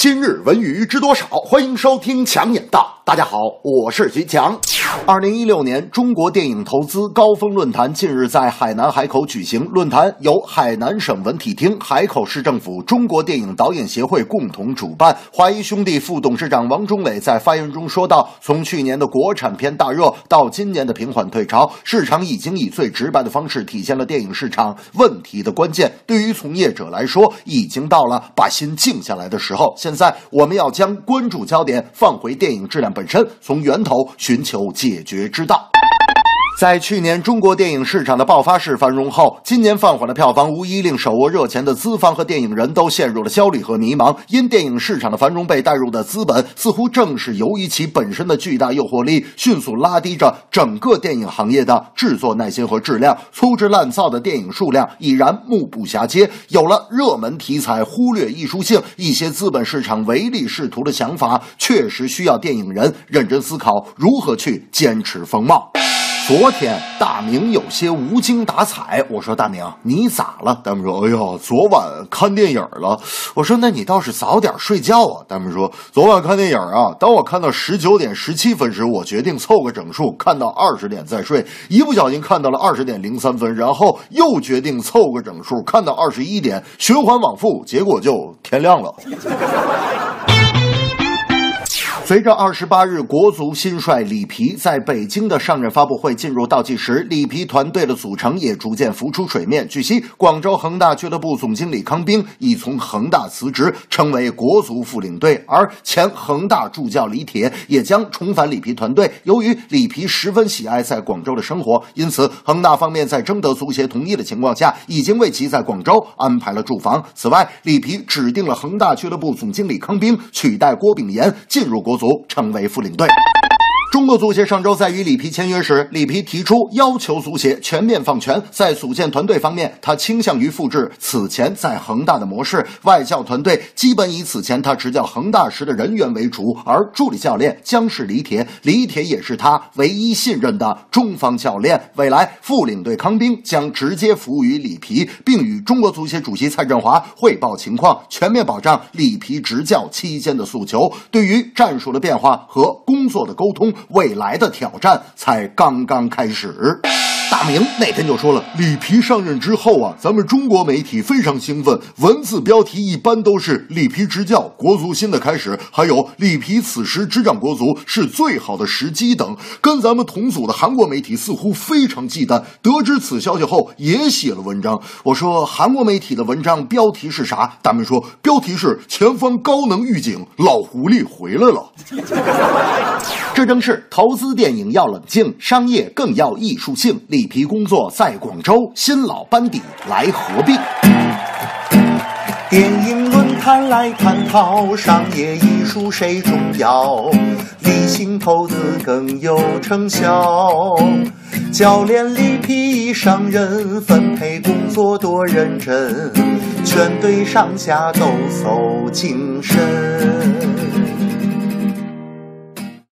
今日文娱知多少？欢迎收听强眼道。大家好，我是徐强。二零一六年中国电影投资高峰论坛近日在海南海口举行。论坛由海南省文体厅、海口市政府、中国电影导演协会共同主办。华谊兄弟副董事长王中伟在发言中说道：“从去年的国产片大热到今年的平缓退潮，市场已经以最直白的方式体现了电影市场问题的关键。对于从业者来说，已经到了把心静下来的时候。”现在我们要将关注焦点放回电影质量本身，从源头寻求解决之道。在去年中国电影市场的爆发式繁荣后，今年放缓的票房无疑令手握热钱的资方和电影人都陷入了焦虑和迷茫。因电影市场的繁荣被带入的资本，似乎正是由于其本身的巨大诱惑力，迅速拉低着整个电影行业的制作耐心和质量。粗制滥造的电影数量已然目不暇接。有了热门题材忽略艺术性，一些资本市场唯利是图的想法，确实需要电影人认真思考如何去坚持风貌。昨天大明有些无精打采，我说大明你咋了？大明说：哎呀，昨晚看电影了。我说那你倒是早点睡觉啊。大明说：昨晚看电影啊，当我看到十九点十七分时，我决定凑个整数，看到二十点再睡。一不小心看到了二十点零三分，然后又决定凑个整数，看到二十一点，循环往复，结果就天亮了。随着二十八日国足新帅里皮在北京的上任发布会进入倒计时，里皮团队的组成也逐渐浮出水面。据悉，广州恒大俱乐部总经理康兵已从恒大辞职，成为国足副领队，而前恒大助教李铁也将重返里皮团队。由于里皮十分喜爱在广州的生活，因此恒大方面在征得足协同意的情况下，已经为其在广州安排了住房。此外，里皮指定了恒大俱乐部总经理康兵取代郭炳炎进入国。组成为副领队。中国足协上周在与里皮签约时，里皮提出要求足协全面放权。在组建团队方面，他倾向于复制此前在恒大的模式，外教团队基本以此前他执教恒大时的人员为主，而助理教练将是李铁，李铁也是他唯一信任的中方教练。未来副领队康兵将直接服务于里皮，并与中国足协主席蔡振华汇报情况，全面保障里皮执教期间的诉求。对于战术的变化和工作的沟通。未来的挑战才刚刚开始。大明那天就说了，里皮上任之后啊，咱们中国媒体非常兴奋，文字标题一般都是里皮执教，国足新的开始，还有里皮此时执掌国足是最好的时机等。跟咱们同组的韩国媒体似乎非常忌惮，得知此消息后也写了文章。我说韩国媒体的文章标题是啥？大明说标题是前方高能预警，老狐狸回来了。这正是投资电影要冷静，商业更要艺术性。里皮工作在广州，新老班底来合并。电影论坛来探讨商业艺术谁重要，理性投资更有成效。教练里皮上任，分配工作多认真，全队上下都走精神。